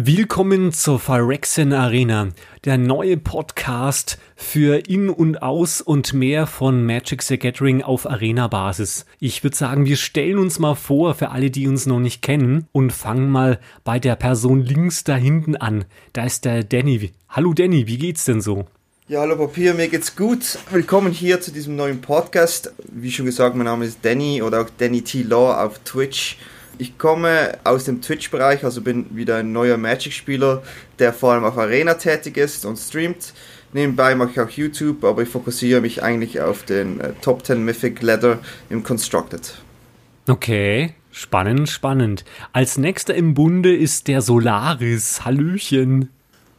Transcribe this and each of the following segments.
Willkommen zur Phyrexian Arena, der neue Podcast für In- und Aus- und mehr von Magic the Gathering auf Arena-Basis. Ich würde sagen, wir stellen uns mal vor, für alle, die uns noch nicht kennen, und fangen mal bei der Person links da hinten an. Da ist der Danny. Hallo Danny, wie geht's denn so? Ja, hallo Papier, mir geht's gut. Willkommen hier zu diesem neuen Podcast. Wie schon gesagt, mein Name ist Danny oder auch Danny T. Law auf Twitch. Ich komme aus dem Twitch-Bereich, also bin wieder ein neuer Magic-Spieler, der vor allem auf Arena tätig ist und streamt. Nebenbei mache ich auch YouTube, aber ich fokussiere mich eigentlich auf den äh, Top 10 Mythic Ladder im Constructed. Okay, spannend, spannend. Als nächster im Bunde ist der Solaris. Hallöchen.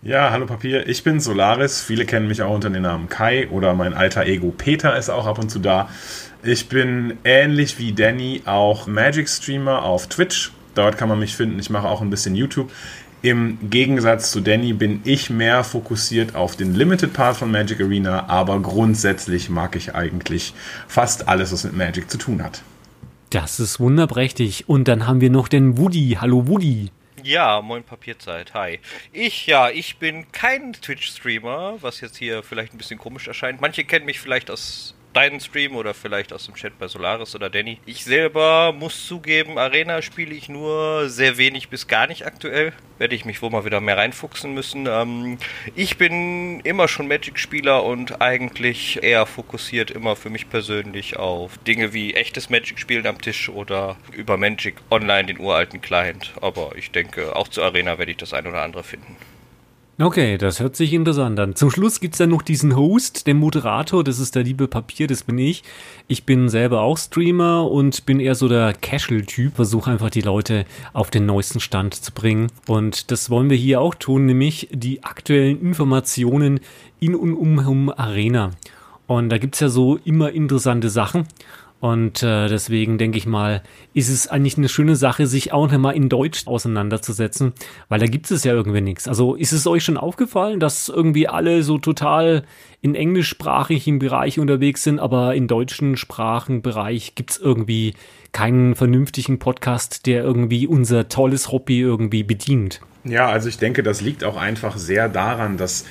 Ja, hallo Papier, ich bin Solaris. Viele kennen mich auch unter dem Namen Kai oder mein alter Ego Peter ist auch ab und zu da. Ich bin ähnlich wie Danny auch Magic-Streamer auf Twitch. Dort kann man mich finden. Ich mache auch ein bisschen YouTube. Im Gegensatz zu Danny bin ich mehr fokussiert auf den Limited Part von Magic Arena, aber grundsätzlich mag ich eigentlich fast alles, was mit Magic zu tun hat. Das ist wunderprächtig. Und dann haben wir noch den Woody. Hallo Woody. Ja, moin Papierzeit, hi. Ich, ja, ich bin kein Twitch-Streamer, was jetzt hier vielleicht ein bisschen komisch erscheint. Manche kennen mich vielleicht aus deinen Stream oder vielleicht aus dem Chat bei Solaris oder Danny. Ich selber muss zugeben, Arena spiele ich nur sehr wenig bis gar nicht aktuell. Werde ich mich wohl mal wieder mehr reinfuchsen müssen. Ähm, ich bin immer schon Magic-Spieler und eigentlich eher fokussiert immer für mich persönlich auf Dinge wie echtes Magic-Spielen am Tisch oder über Magic Online, den uralten Client. Aber ich denke, auch zu Arena werde ich das ein oder andere finden. Okay, das hört sich interessant an. Zum Schluss gibt's dann noch diesen Host, den Moderator, das ist der liebe Papier, das bin ich. Ich bin selber auch Streamer und bin eher so der Casual-Typ, versuche einfach die Leute auf den neuesten Stand zu bringen. Und das wollen wir hier auch tun, nämlich die aktuellen Informationen in und um, um Arena. Und da gibt's ja so immer interessante Sachen. Und äh, deswegen denke ich mal, ist es eigentlich eine schöne Sache, sich auch nochmal in Deutsch auseinanderzusetzen, weil da gibt es ja irgendwie nichts. Also ist es euch schon aufgefallen, dass irgendwie alle so total in englischsprachigen Bereich unterwegs sind, aber in deutschen Sprachenbereich gibt es irgendwie keinen vernünftigen Podcast, der irgendwie unser tolles Hobby irgendwie bedient. Ja, also ich denke, das liegt auch einfach sehr daran, dass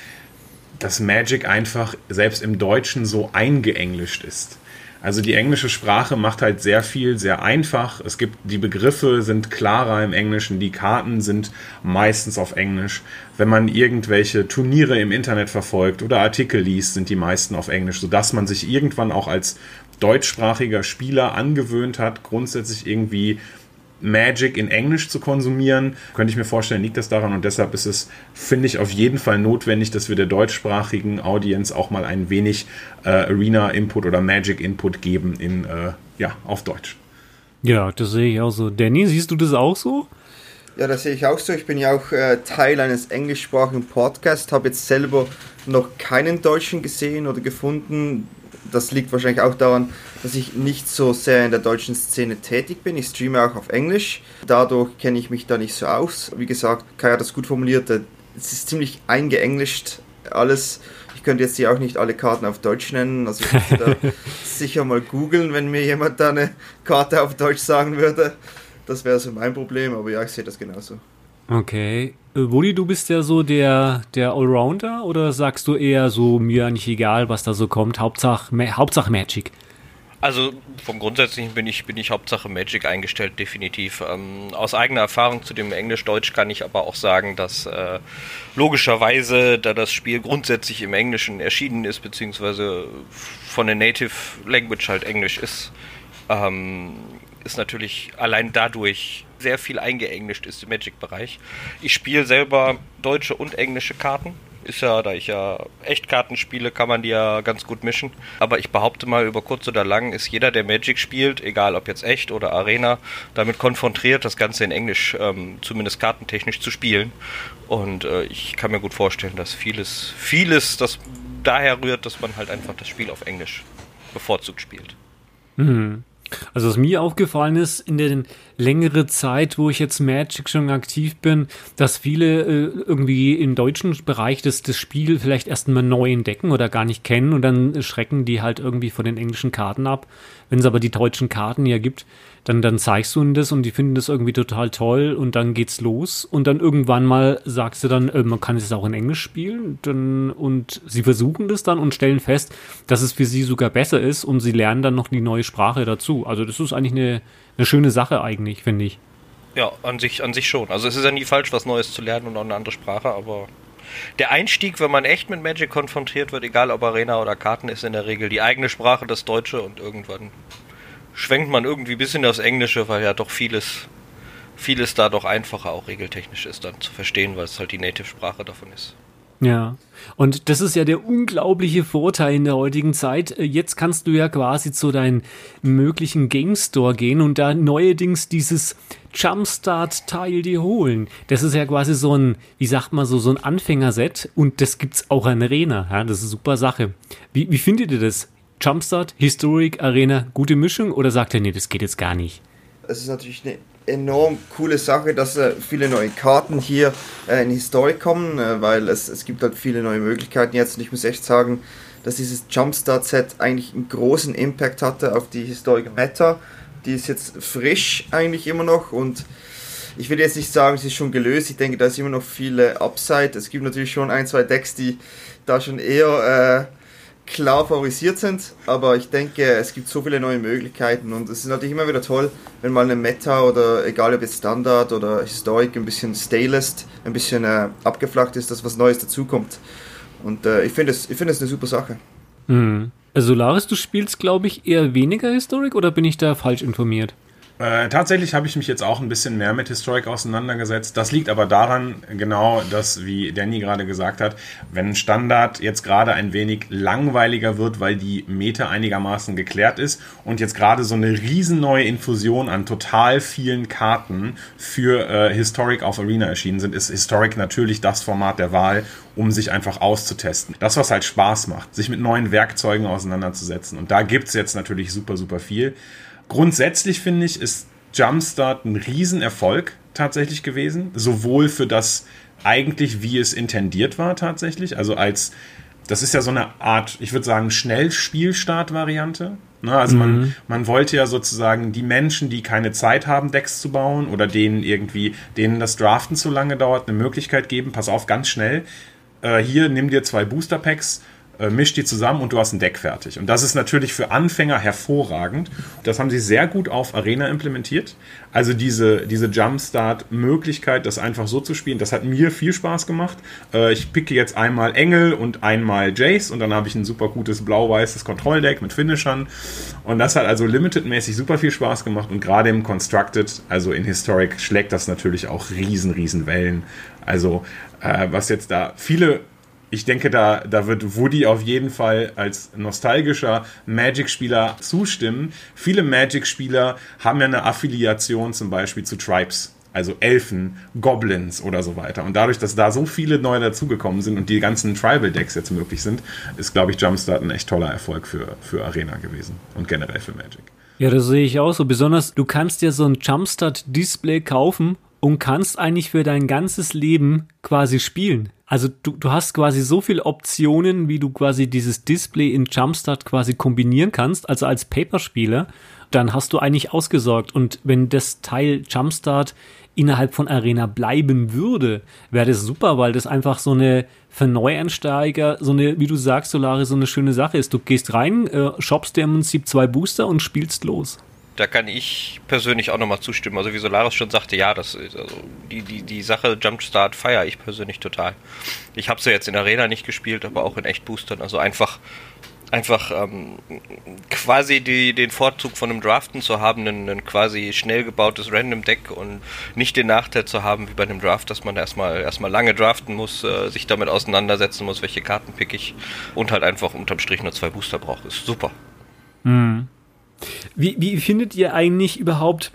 das Magic einfach selbst im Deutschen so eingeenglischt ist. Also die englische Sprache macht halt sehr viel sehr einfach. Es gibt die Begriffe sind klarer im Englischen, die Karten sind meistens auf Englisch. Wenn man irgendwelche Turniere im Internet verfolgt oder Artikel liest, sind die meisten auf Englisch, sodass man sich irgendwann auch als deutschsprachiger Spieler angewöhnt hat, grundsätzlich irgendwie Magic in Englisch zu konsumieren. Könnte ich mir vorstellen, liegt das daran und deshalb ist es, finde ich, auf jeden Fall notwendig, dass wir der deutschsprachigen Audience auch mal ein wenig äh, Arena-Input oder Magic-Input geben in, äh, ja, auf Deutsch. Ja, das sehe ich auch so. Danny, siehst du das auch so? Ja, das sehe ich auch so. Ich bin ja auch äh, Teil eines englischsprachigen Podcasts, habe jetzt selber noch keinen Deutschen gesehen oder gefunden. Das liegt wahrscheinlich auch daran, dass ich nicht so sehr in der deutschen Szene tätig bin. Ich streame auch auf Englisch. Dadurch kenne ich mich da nicht so aus. Wie gesagt, Kai hat das gut formuliert. Es ist ziemlich eingeenglischt alles. Ich könnte jetzt hier auch nicht alle Karten auf Deutsch nennen. Also ich würde da sicher mal googeln, wenn mir jemand da eine Karte auf Deutsch sagen würde. Das wäre so mein Problem, aber ja, ich sehe das genauso. Okay. Äh, Woody, du bist ja so der, der Allrounder oder sagst du eher so, mir eigentlich egal, was da so kommt, Hauptsache, Hauptsache Magic? Also vom Grundsätzlichen bin ich, bin ich Hauptsache Magic eingestellt, definitiv. Ähm, aus eigener Erfahrung zu dem Englisch-Deutsch kann ich aber auch sagen, dass äh, logischerweise, da das Spiel grundsätzlich im Englischen erschienen ist, beziehungsweise von der Native Language halt Englisch ist, ähm, ist natürlich allein dadurch sehr viel eingeenglischt ist im Magic-Bereich. Ich spiele selber deutsche und englische Karten. Ist ja, da ich ja Echtkarten spiele, kann man die ja ganz gut mischen. Aber ich behaupte mal, über kurz oder lang ist jeder, der Magic spielt, egal ob jetzt echt oder Arena, damit konfrontiert, das Ganze in Englisch, ähm, zumindest kartentechnisch zu spielen. Und äh, ich kann mir gut vorstellen, dass vieles, vieles das daher rührt, dass man halt einfach das Spiel auf Englisch bevorzugt spielt. Mhm. Also was mir aufgefallen ist, in den längere Zeit, wo ich jetzt Magic schon aktiv bin, dass viele äh, irgendwie im deutschen Bereich das, das Spiel vielleicht erst mal neu entdecken oder gar nicht kennen und dann schrecken die halt irgendwie von den englischen Karten ab. Wenn es aber die deutschen Karten ja gibt, dann, dann zeigst du ihnen das und die finden das irgendwie total toll und dann geht's los und dann irgendwann mal sagst du dann, äh, man kann es auch in Englisch spielen dann, und sie versuchen das dann und stellen fest, dass es für sie sogar besser ist und sie lernen dann noch die neue Sprache dazu. Also das ist eigentlich eine, eine schöne Sache eigentlich, finde ich. Ja, an sich, an sich schon. Also es ist ja nie falsch, was Neues zu lernen und auch eine andere Sprache, aber der Einstieg, wenn man echt mit Magic konfrontiert wird, egal ob Arena oder Karten, ist in der Regel die eigene Sprache, das Deutsche und irgendwann schwenkt man irgendwie ein bisschen das Englische, weil ja doch vieles, vieles da doch einfacher auch regeltechnisch ist dann zu verstehen, weil es halt die Native-Sprache davon ist. Ja, und das ist ja der unglaubliche Vorteil in der heutigen Zeit. Äh, jetzt kannst du ja quasi zu deinem möglichen Game Store gehen und da neuerdings dieses Jumpstart-Teil dir holen. Das ist ja quasi so ein, wie sagt man so, so ein Anfängerset und das gibt's auch an Arena. Ja, das ist eine super Sache. Wie, wie findet ihr das? Jumpstart, Historic, Arena, gute Mischung oder sagt er, nee, das geht jetzt gar nicht? Es ist natürlich eine enorm coole Sache, dass äh, viele neue Karten hier äh, in Historic kommen, äh, weil es, es gibt halt viele neue Möglichkeiten jetzt und ich muss echt sagen, dass dieses Jumpstart-Set eigentlich einen großen Impact hatte auf die Historic Meta. Die ist jetzt frisch eigentlich immer noch und ich will jetzt nicht sagen, sie ist schon gelöst. Ich denke, da ist immer noch viele Upside. Es gibt natürlich schon ein, zwei Decks, die da schon eher äh, klar favorisiert sind, aber ich denke, es gibt so viele neue Möglichkeiten und es ist natürlich immer wieder toll, wenn mal eine Meta oder egal ob jetzt Standard oder Historic ein bisschen stalest, ein bisschen äh, abgeflacht ist, dass was Neues dazukommt. Und äh, ich finde es find eine super Sache. Mhm. Also Solaris, du spielst, glaube ich, eher weniger Historic oder bin ich da falsch informiert? Äh, tatsächlich habe ich mich jetzt auch ein bisschen mehr mit Historic auseinandergesetzt. Das liegt aber daran, genau das, wie Danny gerade gesagt hat, wenn Standard jetzt gerade ein wenig langweiliger wird, weil die Meta einigermaßen geklärt ist und jetzt gerade so eine riesen neue Infusion an total vielen Karten für äh, Historic auf Arena erschienen sind, ist Historic natürlich das Format der Wahl, um sich einfach auszutesten. Das, was halt Spaß macht, sich mit neuen Werkzeugen auseinanderzusetzen. Und da gibt es jetzt natürlich super, super viel. Grundsätzlich finde ich, ist Jumpstart ein Riesenerfolg tatsächlich gewesen. Sowohl für das eigentlich, wie es intendiert war tatsächlich. Also als, das ist ja so eine Art, ich würde sagen, Schnellspielstart-Variante. Ne, also mhm. man, man wollte ja sozusagen die Menschen, die keine Zeit haben, Decks zu bauen oder denen irgendwie, denen das Draften zu lange dauert, eine Möglichkeit geben, pass auf, ganz schnell. Äh, hier, nimm dir zwei Booster Packs, misch die zusammen und du hast ein Deck fertig. Und das ist natürlich für Anfänger hervorragend. Das haben sie sehr gut auf Arena implementiert. Also diese, diese Jumpstart-Möglichkeit, das einfach so zu spielen, das hat mir viel Spaß gemacht. Äh, ich picke jetzt einmal Engel und einmal Jace und dann habe ich ein super gutes blau-weißes Kontrolldeck mit Finishern. Und das hat also Limited-mäßig super viel Spaß gemacht und gerade im Constructed, also in Historic, schlägt das natürlich auch riesen, riesen Wellen. Also äh, was jetzt da viele ich denke, da, da wird Woody auf jeden Fall als nostalgischer Magic-Spieler zustimmen. Viele Magic-Spieler haben ja eine Affiliation zum Beispiel zu Tribes. Also Elfen, Goblins oder so weiter. Und dadurch, dass da so viele neue dazugekommen sind und die ganzen Tribal-Decks jetzt möglich sind, ist, glaube ich, Jumpstart ein echt toller Erfolg für, für Arena gewesen und generell für Magic. Ja, das sehe ich auch so. Besonders, du kannst dir so ein Jumpstart-Display kaufen und kannst eigentlich für dein ganzes Leben quasi spielen. Also du, du hast quasi so viele Optionen, wie du quasi dieses Display in Jumpstart quasi kombinieren kannst, also als Paperspieler, dann hast du eigentlich ausgesorgt. Und wenn das Teil Jumpstart innerhalb von Arena bleiben würde, wäre das super, weil das einfach so eine für Neueinsteiger, so eine, wie du sagst, Solare, so eine schöne Sache ist. Du gehst rein, äh, shoppst dir im Prinzip zwei Booster und spielst los da kann ich persönlich auch nochmal zustimmen. Also wie Solaris schon sagte, ja, das ist, also die, die, die Sache Jumpstart feiere ich persönlich total. Ich habe sie ja jetzt in Arena nicht gespielt, aber auch in echt Boostern. Also einfach einfach ähm, quasi die, den Vorzug von einem Draften zu haben, ein, ein, quasi schnell gebautes Random Deck und nicht den Nachteil zu haben wie bei einem Draft, dass man erstmal erstmal lange draften muss, äh, sich damit auseinandersetzen muss, welche Karten pick ich und halt einfach unterm Strich nur zwei Booster braucht. Ist super. Mhm. Wie, wie findet ihr eigentlich überhaupt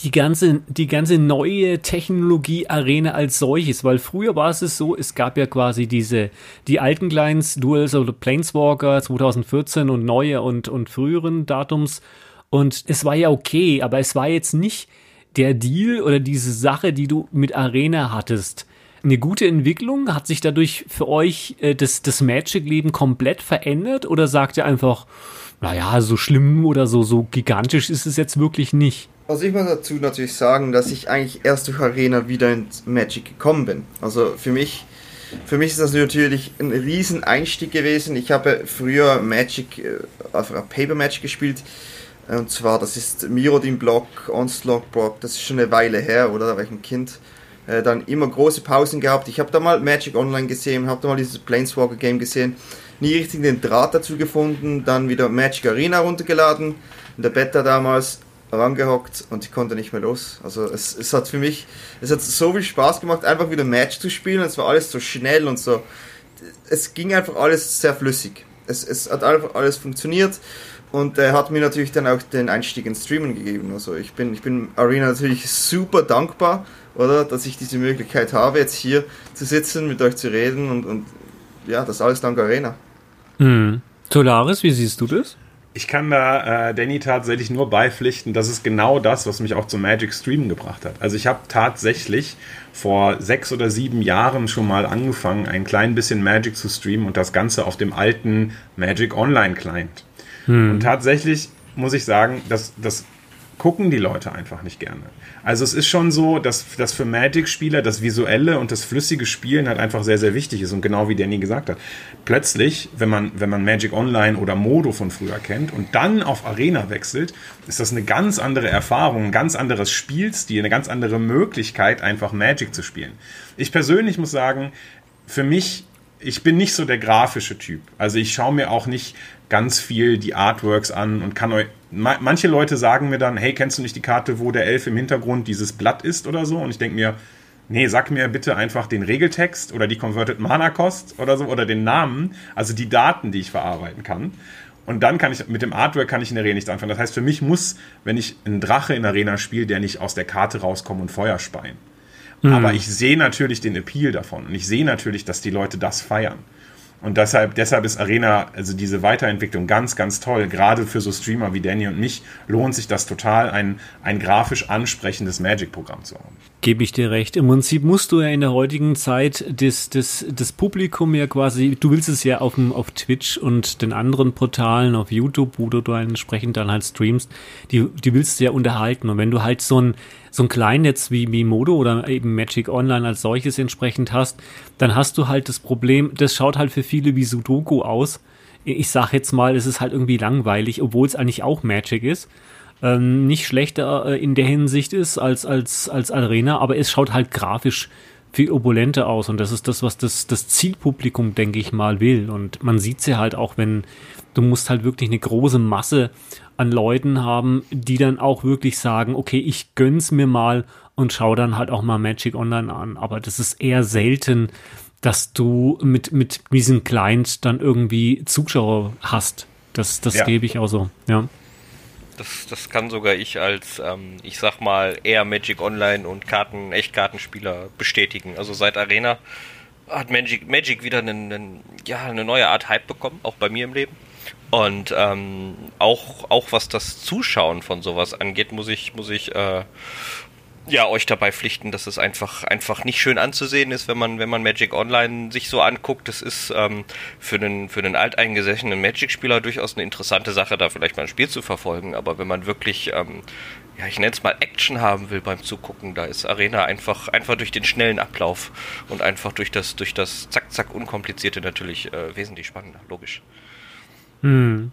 die ganze, die ganze neue Technologie-Arena als solches? Weil früher war es so, es gab ja quasi diese, die alten Clients, Duels oder Planeswalker 2014 und neue und, und früheren Datums. Und es war ja okay, aber es war jetzt nicht der Deal oder diese Sache, die du mit Arena hattest, eine gute Entwicklung? Hat sich dadurch für euch äh, das, das Magic-Leben komplett verändert oder sagt ihr einfach, naja, so schlimm oder so, so gigantisch ist es jetzt wirklich nicht? Also ich muss dazu natürlich sagen, dass ich eigentlich erst durch Arena wieder ins Magic gekommen bin. Also für mich, für mich ist das natürlich ein riesen Einstieg gewesen. Ich habe früher Magic, äh, auf Paper Magic gespielt. Und zwar, das ist Mirodin Block, Onslaught Block, das ist schon eine Weile her, oder? Da war ich ein Kind. Äh, dann immer große Pausen gehabt. Ich habe da mal Magic Online gesehen, habe da mal dieses Planeswalker Game gesehen. Nie richtig den Draht dazu gefunden. Dann wieder Magic Arena runtergeladen. In der Beta damals rangehockt und ich konnte nicht mehr los. Also es, es hat für mich, es hat so viel Spaß gemacht, einfach wieder Match zu spielen. Es war alles so schnell und so. Es ging einfach alles sehr flüssig. Es, es hat einfach alles funktioniert und er hat mir natürlich dann auch den Einstieg ins Streamen gegeben. Also ich bin, ich bin Arena natürlich super dankbar, oder, dass ich diese Möglichkeit habe, jetzt hier zu sitzen, mit euch zu reden und, und ja, das alles dank Arena. Hm. Solaris, wie siehst du das? Ich kann da äh, Danny tatsächlich nur beipflichten, das ist genau das, was mich auch zum Magic Streamen gebracht hat. Also ich habe tatsächlich vor sechs oder sieben Jahren schon mal angefangen, ein klein bisschen Magic zu streamen und das Ganze auf dem alten Magic Online Client. Hm. Und tatsächlich muss ich sagen, dass das gucken die Leute einfach nicht gerne. Also es ist schon so, dass, dass für Magic-Spieler das visuelle und das flüssige Spielen halt einfach sehr, sehr wichtig ist. Und genau wie Danny gesagt hat, plötzlich, wenn man, wenn man Magic Online oder Modo von früher kennt und dann auf Arena wechselt, ist das eine ganz andere Erfahrung, ein ganz anderes Spielstil, eine ganz andere Möglichkeit, einfach Magic zu spielen. Ich persönlich muss sagen, für mich ich bin nicht so der grafische Typ. Also ich schaue mir auch nicht ganz viel die Artworks an und kann euch. Manche Leute sagen mir dann, hey, kennst du nicht die Karte, wo der Elf im Hintergrund dieses Blatt ist oder so? Und ich denke mir, nee, sag mir bitte einfach den Regeltext oder die Converted Mana Cost oder so oder den Namen, also die Daten, die ich verarbeiten kann. Und dann kann ich, mit dem Artwork kann ich in der Arena nichts anfangen. Das heißt, für mich muss, wenn ich einen Drache in der Arena spiele, der nicht aus der Karte rauskommt und Feuer speien. Mhm. Aber ich sehe natürlich den Appeal davon und ich sehe natürlich, dass die Leute das feiern. Und deshalb, deshalb ist Arena, also diese Weiterentwicklung ganz, ganz toll. Gerade für so Streamer wie Danny und mich lohnt sich das total, ein, ein grafisch ansprechendes Magic-Programm zu haben. Gebe ich dir recht. Im Prinzip musst du ja in der heutigen Zeit das, das, das Publikum ja quasi, du willst es ja auf, dem, auf Twitch und den anderen Portalen, auf YouTube, wo du entsprechend dann halt streamst, die, die willst du ja unterhalten. Und wenn du halt so ein, so ein Kleinnetz wie, wie Modo oder eben Magic Online als solches entsprechend hast, dann hast du halt das Problem, das schaut halt für viele wie Sudoku aus. Ich sag jetzt mal, es ist halt irgendwie langweilig, obwohl es eigentlich auch Magic ist ähm, nicht schlechter äh, in der Hinsicht ist als, als, als Arena, aber es schaut halt grafisch viel opulenter aus und das ist das, was das, das Zielpublikum, denke ich mal, will. Und man sieht sie halt auch, wenn du musst halt wirklich eine große Masse an Leuten haben, die dann auch wirklich sagen, okay, ich gönn's mir mal und schau dann halt auch mal Magic Online an. Aber das ist eher selten, dass du mit, mit diesem Client dann irgendwie Zuschauer hast. Das, das ja. gebe ich auch so, ja. Das, das kann sogar ich als, ähm, ich sag mal, eher Magic Online und Karten, Echtkartenspieler bestätigen. Also seit Arena hat Magic, Magic wieder einen, einen, ja, eine neue Art Hype bekommen, auch bei mir im Leben. Und ähm, auch, auch was das Zuschauen von sowas angeht, muss ich, muss ich äh, ja, euch dabei pflichten, dass es einfach, einfach nicht schön anzusehen ist, wenn man, wenn man Magic Online sich so anguckt. Das ist ähm, für einen, für einen alteingesessenen Magic-Spieler durchaus eine interessante Sache, da vielleicht mal ein Spiel zu verfolgen. Aber wenn man wirklich, ähm, ja, ich nenne es mal Action haben will beim Zugucken, da ist Arena einfach, einfach durch den schnellen Ablauf und einfach durch das, durch das Zack, Zack, unkomplizierte natürlich äh, wesentlich spannender, logisch. Hm.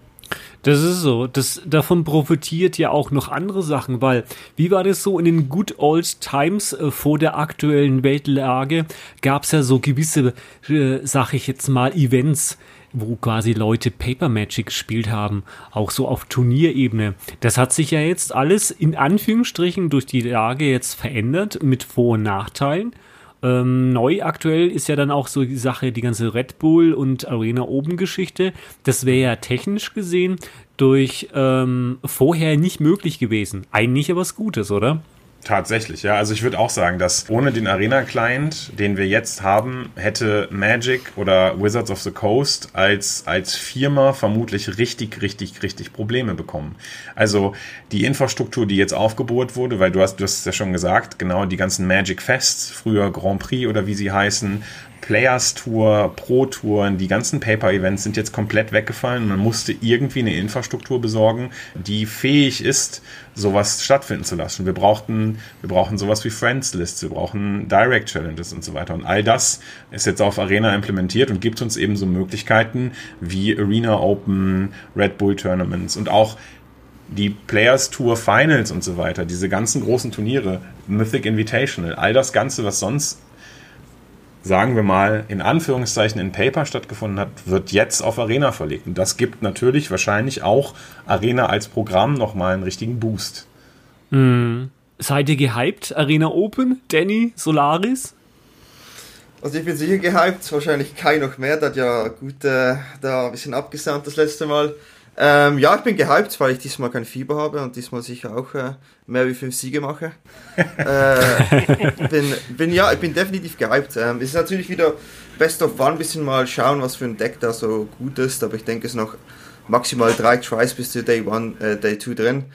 Das ist so. Das, davon profitiert ja auch noch andere Sachen, weil wie war das so in den Good Old Times äh, vor der aktuellen Weltlage? Gab es ja so gewisse, äh, sag ich jetzt mal, Events, wo quasi Leute Paper Magic gespielt haben, auch so auf Turnierebene. Das hat sich ja jetzt alles in Anführungsstrichen durch die Lage jetzt verändert mit Vor- und Nachteilen. Ähm, neu aktuell ist ja dann auch so die Sache, die ganze Red Bull und Arena Open Geschichte. Das wäre ja technisch gesehen durch ähm, vorher nicht möglich gewesen. Eigentlich aber was Gutes, oder? Tatsächlich, ja. Also ich würde auch sagen, dass ohne den Arena-Client, den wir jetzt haben, hätte Magic oder Wizards of the Coast als, als Firma vermutlich richtig, richtig, richtig Probleme bekommen. Also die Infrastruktur, die jetzt aufgebohrt wurde, weil du hast, du hast es ja schon gesagt, genau die ganzen Magic Fests, früher Grand Prix oder wie sie heißen, Players Tour, Pro Touren, die ganzen Paper-Events sind jetzt komplett weggefallen. Man musste irgendwie eine Infrastruktur besorgen, die fähig ist, sowas stattfinden zu lassen. Wir brauchten, wir brauchen sowas wie Friends Lists, wir brauchen Direct Challenges und so weiter. Und all das ist jetzt auf Arena implementiert und gibt uns eben so Möglichkeiten wie Arena Open, Red Bull Tournaments und auch die Players Tour Finals und so weiter, diese ganzen großen Turniere, Mythic Invitational, all das Ganze, was sonst sagen wir mal, in Anführungszeichen in Paper stattgefunden hat, wird jetzt auf Arena verlegt. Und das gibt natürlich wahrscheinlich auch Arena als Programm nochmal einen richtigen Boost. Mm. Seid ihr gehypt? Arena Open? Danny? Solaris? Also ich bin sicher gehypt, wahrscheinlich Kai noch mehr, der hat ja gut äh, da ein bisschen abgesandt das letzte Mal. Ähm, ja, ich bin gehypt, weil ich diesmal kein Fieber habe und diesmal sicher auch äh, mehr wie fünf Siege mache. äh, bin, bin, ja, ich bin definitiv gehypt. Ähm, es ist natürlich wieder Best of One, bisschen mal schauen, was für ein Deck da so gut ist, aber ich denke, es noch maximal drei Tries bis zu Day One, äh, Day Two drin.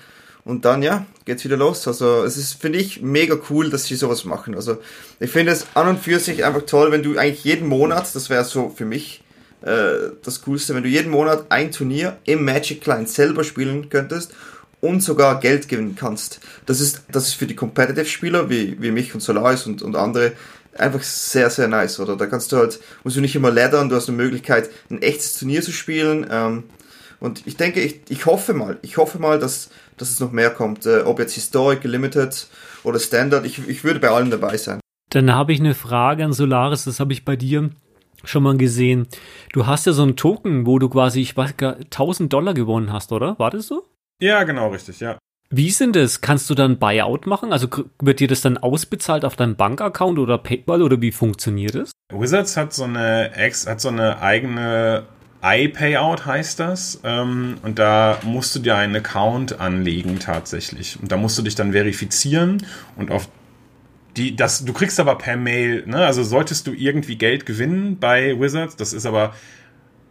Und dann, ja, geht's wieder los. Also, es ist, finde ich, mega cool, dass sie sowas machen. Also, ich finde es an und für sich einfach toll, wenn du eigentlich jeden Monat, das wäre so für mich äh, das Coolste, wenn du jeden Monat ein Turnier im Magic Client selber spielen könntest und sogar Geld gewinnen kannst. Das ist, das ist für die Competitive-Spieler wie, wie mich und Solaris und, und andere einfach sehr, sehr nice, oder? Da kannst du halt, musst du nicht immer laddern, du hast eine Möglichkeit, ein echtes Turnier zu spielen. Ähm, und ich denke, ich, ich hoffe mal, ich hoffe mal, dass, dass es noch mehr kommt. Äh, ob jetzt Historic, Limited oder Standard, ich, ich würde bei allen dabei sein. Dann habe ich eine Frage an Solaris, das habe ich bei dir schon mal gesehen. Du hast ja so einen Token, wo du quasi, ich weiß gar 1000 Dollar gewonnen hast, oder? War das so? Ja, genau, richtig, ja. Wie ist denn das? Kannst du dann Buyout machen? Also wird dir das dann ausbezahlt auf deinem Bankaccount oder PayPal oder wie funktioniert das? Wizards hat so eine Ex, hat so eine eigene iPayout heißt das. Ähm, und da musst du dir einen Account anlegen tatsächlich. Und da musst du dich dann verifizieren und auf die, das, du kriegst aber per Mail, ne? Also solltest du irgendwie Geld gewinnen bei Wizards, das ist aber,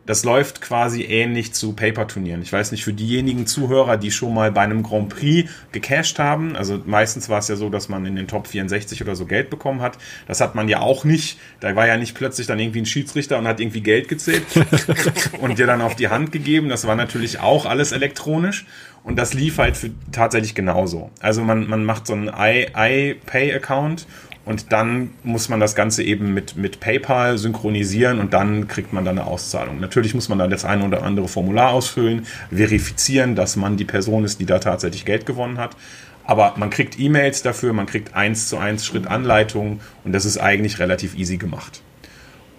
das läuft quasi ähnlich zu Paper-Turnieren. Ich weiß nicht, für diejenigen Zuhörer, die schon mal bei einem Grand Prix gecasht haben, also meistens war es ja so, dass man in den Top 64 oder so Geld bekommen hat. Das hat man ja auch nicht. Da war ja nicht plötzlich dann irgendwie ein Schiedsrichter und hat irgendwie Geld gezählt und dir dann auf die Hand gegeben. Das war natürlich auch alles elektronisch. Und das lief halt für tatsächlich genauso. Also man, man macht so einen iPay-Account und dann muss man das Ganze eben mit, mit PayPal synchronisieren und dann kriegt man dann eine Auszahlung. Natürlich muss man dann das eine oder andere Formular ausfüllen, verifizieren, dass man die Person ist, die da tatsächlich Geld gewonnen hat. Aber man kriegt E-Mails dafür, man kriegt eins zu eins Schrittanleitungen und das ist eigentlich relativ easy gemacht.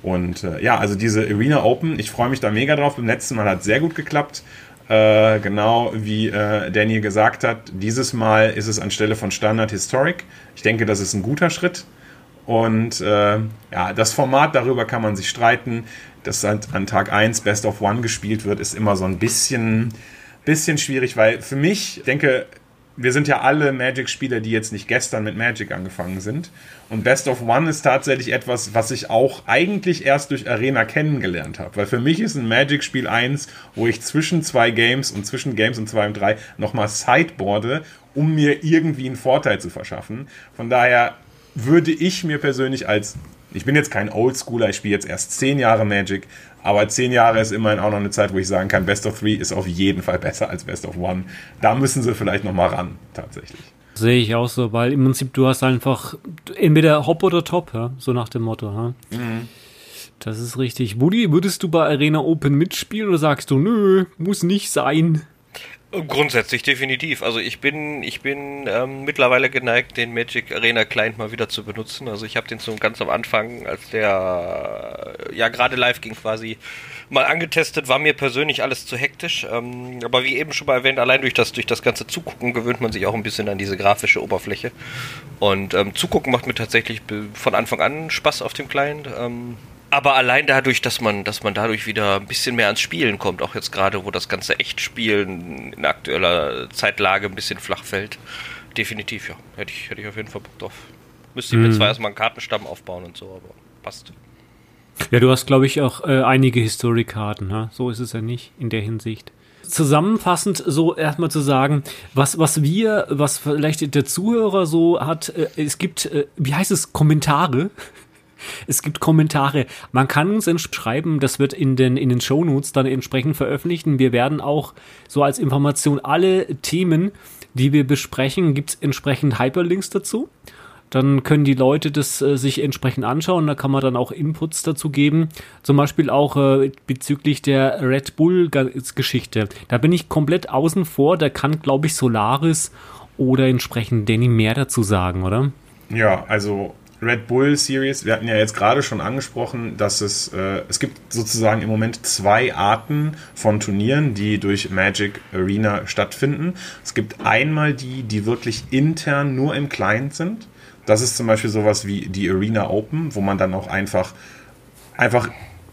Und äh, ja, also diese Arena Open, ich freue mich da mega drauf. Beim letzten Mal hat es sehr gut geklappt. Äh, genau wie äh, Daniel gesagt hat, dieses Mal ist es anstelle von Standard Historic. Ich denke, das ist ein guter Schritt. Und äh, ja, das Format, darüber kann man sich streiten. Dass an Tag 1 Best of One gespielt wird, ist immer so ein bisschen, bisschen schwierig, weil für mich, ich denke, wir sind ja alle Magic-Spieler, die jetzt nicht gestern mit Magic angefangen sind. Und Best of One ist tatsächlich etwas, was ich auch eigentlich erst durch Arena kennengelernt habe. Weil für mich ist ein Magic-Spiel eins, wo ich zwischen zwei Games und zwischen Games und zwei und drei nochmal sideboarde, um mir irgendwie einen Vorteil zu verschaffen. Von daher würde ich mir persönlich als ich bin jetzt kein Oldschooler, ich spiele jetzt erst zehn Jahre Magic, aber zehn Jahre ist immerhin auch noch eine Zeit, wo ich sagen kann, Best of Three ist auf jeden Fall besser als Best of One. Da müssen sie vielleicht noch mal ran, tatsächlich. Sehe ich auch so, weil im Prinzip du hast einfach entweder Hop oder Top, ja? so nach dem Motto. Ja? Mhm. Das ist richtig. Woody, würdest du bei Arena Open mitspielen oder sagst du, nö, muss nicht sein? Grundsätzlich definitiv. Also ich bin, ich bin ähm, mittlerweile geneigt, den Magic Arena Client mal wieder zu benutzen. Also ich habe den so ganz am Anfang, als der äh, ja gerade live ging quasi, mal angetestet. War mir persönlich alles zu hektisch. Ähm, aber wie eben schon mal erwähnt, allein durch das durch das ganze Zugucken gewöhnt man sich auch ein bisschen an diese grafische Oberfläche. Und ähm, Zugucken macht mir tatsächlich von Anfang an Spaß auf dem Client. Aber allein dadurch, dass man, dass man dadurch wieder ein bisschen mehr ans Spielen kommt, auch jetzt gerade, wo das ganze Echtspielen in aktueller Zeitlage ein bisschen flach fällt, definitiv, ja. Hätte ich, hätte ich auf jeden Fall Bock drauf. Müsste ich mir zwar erstmal einen Kartenstamm aufbauen und so, aber passt. Ja, du hast, glaube ich, auch äh, einige Historikarten, ne? so ist es ja nicht in der Hinsicht. Zusammenfassend so erstmal zu sagen, was, was wir, was vielleicht der Zuhörer so hat, äh, es gibt, äh, wie heißt es, Kommentare. Es gibt Kommentare. Man kann uns schreiben, das wird in den, in den Shownotes dann entsprechend veröffentlichen. Wir werden auch so als Information alle Themen, die wir besprechen, gibt es entsprechend Hyperlinks dazu. Dann können die Leute das äh, sich entsprechend anschauen. Da kann man dann auch Inputs dazu geben. Zum Beispiel auch äh, bezüglich der Red Bull-Geschichte. Da bin ich komplett außen vor. Da kann, glaube ich, Solaris oder entsprechend Danny mehr dazu sagen, oder? Ja, also Red Bull Series, wir hatten ja jetzt gerade schon angesprochen, dass es, äh, es gibt sozusagen im Moment zwei Arten von Turnieren, die durch Magic Arena stattfinden. Es gibt einmal die, die wirklich intern nur im Client sind. Das ist zum Beispiel sowas wie die Arena Open, wo man dann auch einfach, einfach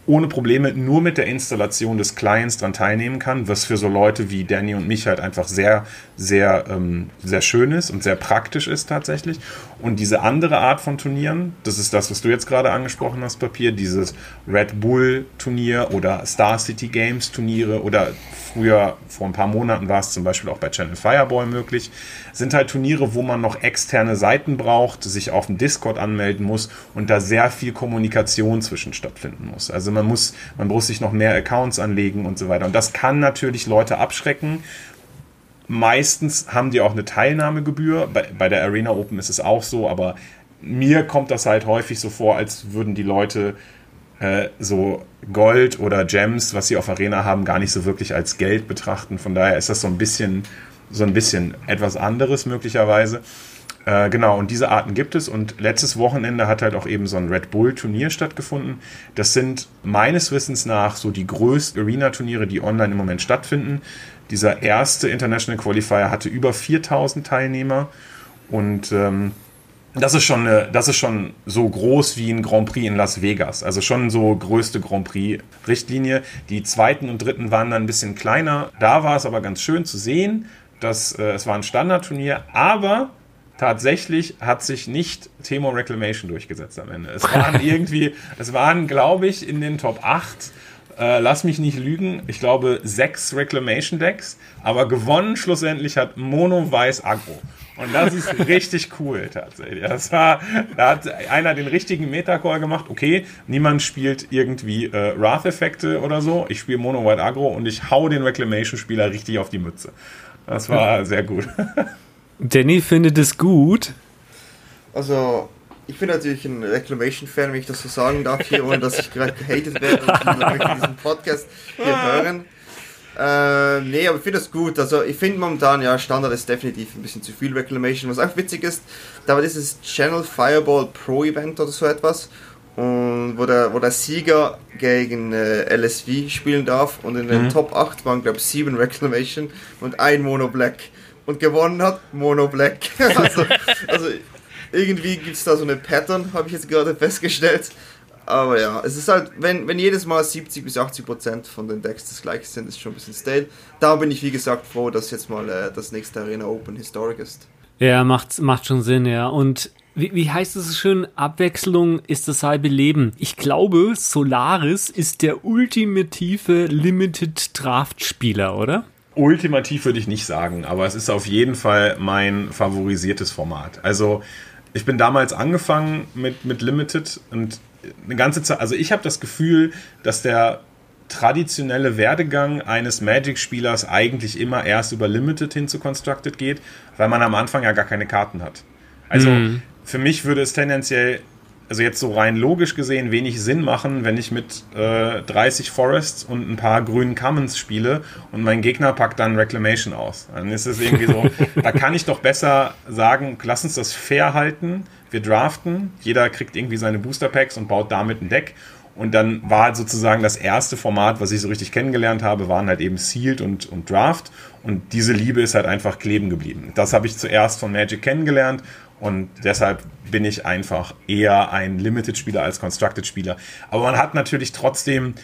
ohne Probleme nur mit der Installation des Clients dran teilnehmen kann, was für so Leute wie Danny und mich halt einfach sehr, sehr, ähm, sehr schön ist und sehr praktisch ist tatsächlich. Und diese andere Art von Turnieren, das ist das, was du jetzt gerade angesprochen hast, Papier, dieses Red Bull Turnier oder Star City Games Turniere oder früher, vor ein paar Monaten war es zum Beispiel auch bei Channel Fireball möglich, sind halt Turniere, wo man noch externe Seiten braucht, sich auf dem Discord anmelden muss und da sehr viel Kommunikation zwischen stattfinden muss. Also man muss, man muss sich noch mehr Accounts anlegen und so weiter. Und das kann natürlich Leute abschrecken. Meistens haben die auch eine Teilnahmegebühr. Bei, bei der Arena Open ist es auch so, aber mir kommt das halt häufig so vor, als würden die Leute äh, so Gold oder Gems, was sie auf Arena haben, gar nicht so wirklich als Geld betrachten. Von daher ist das so ein bisschen, so ein bisschen etwas anderes möglicherweise. Äh, genau, und diese Arten gibt es. Und letztes Wochenende hat halt auch eben so ein Red Bull-Turnier stattgefunden. Das sind meines Wissens nach so die größten Arena-Turniere, die online im Moment stattfinden. Dieser erste International Qualifier hatte über 4000 Teilnehmer. Und ähm, das ist schon eine, das ist schon so groß wie ein Grand Prix in Las Vegas. Also schon so größte Grand Prix Richtlinie. Die zweiten und dritten waren dann ein bisschen kleiner. Da war es aber ganz schön zu sehen, dass äh, es war ein Standardturnier, aber tatsächlich hat sich nicht Temo Reclamation durchgesetzt am Ende. Es waren irgendwie, es waren, glaube ich, in den Top 8 äh, lass mich nicht lügen, ich glaube sechs Reclamation Decks, aber gewonnen schlussendlich hat Mono Weiß Agro. Und das ist richtig cool tatsächlich. Das war, da hat einer den richtigen Metacall gemacht. Okay, niemand spielt irgendwie äh, Wrath-Effekte oder so. Ich spiele Mono White Agro und ich hau den Reclamation-Spieler richtig auf die Mütze. Das war sehr gut. Danny findet es gut. Also, ich bin natürlich ein Reclamation-Fan, wenn ich das so sagen darf hier, ohne dass ich gerade gehatet werde und möchte diesen Podcast hier hören. Äh, nee, aber ich finde das gut. Also ich finde momentan, ja, Standard ist definitiv ein bisschen zu viel Reclamation. Was auch witzig ist, da war dieses Channel Fireball Pro Event oder so etwas. Und wo der, wo der Sieger gegen äh, LSV spielen darf. Und in den mhm. Top 8 waren, glaube ich, 7 Reclamation und ein Mono Black. Und gewonnen hat Mono Black. also, also irgendwie gibt es da so eine Pattern, habe ich jetzt gerade festgestellt. Aber ja, es ist halt, wenn, wenn jedes Mal 70 bis 80 Prozent von den Decks das gleiche sind, ist schon ein bisschen stale. Da bin ich wie gesagt froh, dass jetzt mal äh, das nächste Arena Open Historic ist. Ja, macht, macht schon Sinn, ja. Und wie, wie heißt es schön? Abwechslung ist das halbe Leben. Ich glaube, Solaris ist der ultimative Limited Draft Spieler, oder? Ultimativ würde ich nicht sagen, aber es ist auf jeden Fall mein favorisiertes Format. Also, ich bin damals angefangen mit, mit Limited und eine ganze Zeit, also ich habe das Gefühl, dass der traditionelle Werdegang eines Magic-Spielers eigentlich immer erst über Limited hin zu Constructed geht, weil man am Anfang ja gar keine Karten hat. Also mhm. für mich würde es tendenziell, also jetzt so rein logisch gesehen, wenig Sinn machen, wenn ich mit äh, 30 Forests und ein paar grünen Commons spiele und mein Gegner packt dann Reclamation aus. Dann ist es irgendwie so, da kann ich doch besser sagen, lass uns das fair halten wir draften, jeder kriegt irgendwie seine Booster Packs und baut damit ein Deck. Und dann war halt sozusagen das erste Format, was ich so richtig kennengelernt habe, waren halt eben Sealed und, und Draft. Und diese Liebe ist halt einfach kleben geblieben. Das habe ich zuerst von Magic kennengelernt und deshalb bin ich einfach eher ein Limited-Spieler als Constructed-Spieler. Aber man hat natürlich trotzdem,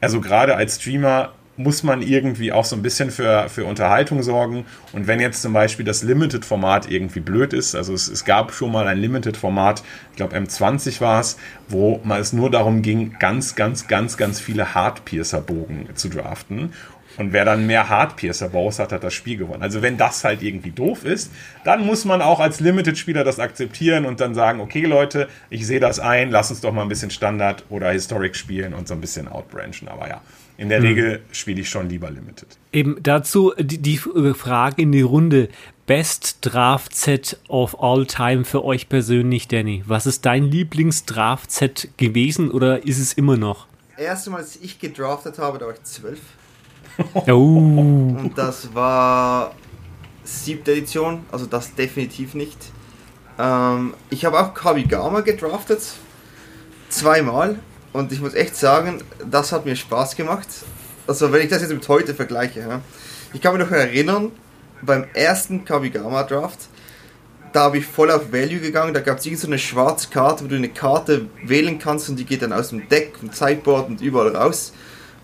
also gerade als Streamer, muss man irgendwie auch so ein bisschen für, für Unterhaltung sorgen. Und wenn jetzt zum Beispiel das Limited-Format irgendwie blöd ist, also es, es gab schon mal ein Limited-Format, ich glaube M20 war es, wo es nur darum ging, ganz, ganz, ganz, ganz viele Hardpiercer-Bogen zu draften. Und wer dann mehr Hardpiercer baut, hat, hat das Spiel gewonnen. Also wenn das halt irgendwie doof ist, dann muss man auch als Limited-Spieler das akzeptieren und dann sagen, okay Leute, ich sehe das ein, lass uns doch mal ein bisschen Standard oder Historic spielen und so ein bisschen outbranchen. Aber ja, in der hm. Regel spiele ich schon lieber Limited. Eben dazu die, die Frage in die Runde. Best Draft Set of all time für euch persönlich, Danny. Was ist dein Lieblings-Draft Set gewesen oder ist es immer noch? Erste Mal, als ich gedraftet habe, da war ich zwölf. Oh. Und das war siebte Edition, also das definitiv nicht. Ähm, ich habe auch Kabigama gedraftet, zweimal. Und ich muss echt sagen, das hat mir Spaß gemacht. Also wenn ich das jetzt mit heute vergleiche. Ja. Ich kann mich noch erinnern, beim ersten Kabigama Draft, da habe ich voll auf Value gegangen. Da gab es so eine schwarze Karte, wo du eine Karte wählen kannst und die geht dann aus dem Deck, vom Sideboard und überall raus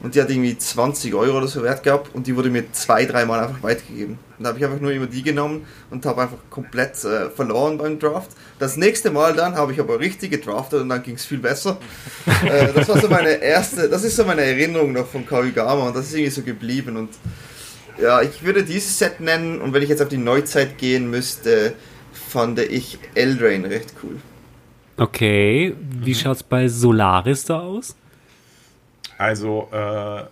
und die hat irgendwie 20 Euro oder so wert gehabt und die wurde mir zwei, dreimal einfach weitergegeben. Und da habe ich einfach nur immer die genommen und habe einfach komplett äh, verloren beim Draft. Das nächste Mal dann habe ich aber richtig gedraftet und dann ging es viel besser. äh, das war so meine erste, das ist so meine Erinnerung noch von Kawigama und das ist irgendwie so geblieben und ja, ich würde dieses Set nennen und wenn ich jetzt auf die Neuzeit gehen müsste, fand ich Eldrain recht cool. Okay, wie mhm. schaut's bei Solaris da aus? Also äh,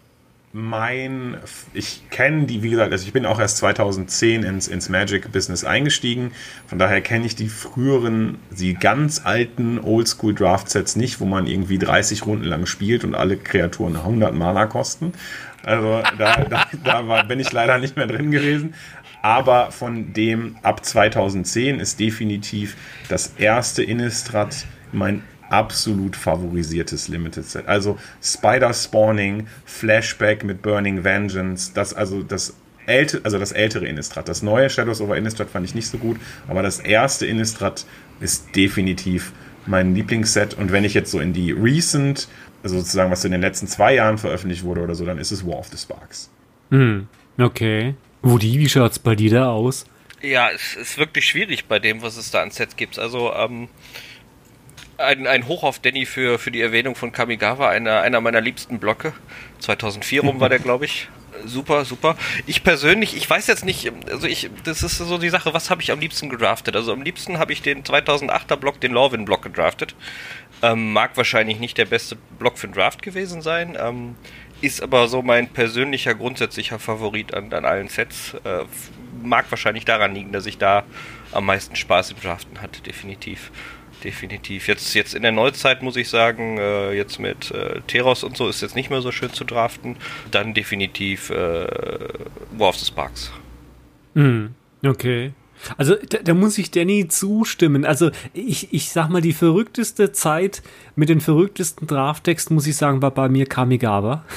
mein, ich kenne die, wie gesagt, also ich bin auch erst 2010 ins, ins Magic-Business eingestiegen. Von daher kenne ich die früheren, die ganz alten Oldschool-Draft-Sets nicht, wo man irgendwie 30 Runden lang spielt und alle Kreaturen 100 Mana kosten. Also da, da, da war, bin ich leider nicht mehr drin gewesen. Aber von dem ab 2010 ist definitiv das erste Innistrad mein absolut favorisiertes Limited Set. Also Spider Spawning, Flashback mit Burning Vengeance, das also das älte, also das ältere Innistrad. Das neue Shadows over Innistrad fand ich nicht so gut, aber das erste Innistrad ist definitiv mein Lieblingsset. Und wenn ich jetzt so in die Recent, also sozusagen was in den letzten zwei Jahren veröffentlicht wurde oder so, dann ist es War of the Sparks. Hm, okay. Woody, wie schaut's bei dir da aus? Ja, es ist wirklich schwierig bei dem, was es da an Sets gibt. Also, ähm, ein, ein Hoch auf Danny für, für die Erwähnung von Kamigawa, einer, einer meiner liebsten Blocke. 2004 rum war der, glaube ich. Super, super. Ich persönlich, ich weiß jetzt nicht, also ich, das ist so die Sache, was habe ich am liebsten gedraftet? Also am liebsten habe ich den 2008er Block, den Lorwyn Block gedraftet. Ähm, mag wahrscheinlich nicht der beste Block für den Draft gewesen sein, ähm, ist aber so mein persönlicher, grundsätzlicher Favorit an, an allen Sets. Äh, mag wahrscheinlich daran liegen, dass ich da am meisten Spaß im Draften hatte, definitiv definitiv. Jetzt, jetzt in der Neuzeit muss ich sagen, äh, jetzt mit äh, Teros und so ist jetzt nicht mehr so schön zu draften. Dann definitiv äh, War of the Sparks. Mhm. Okay. Also da, da, muss ich Danny zustimmen. Also ich, ich sag mal, die verrückteste Zeit mit den verrücktesten Drafttexten, muss ich sagen, war bei mir Kamigawa.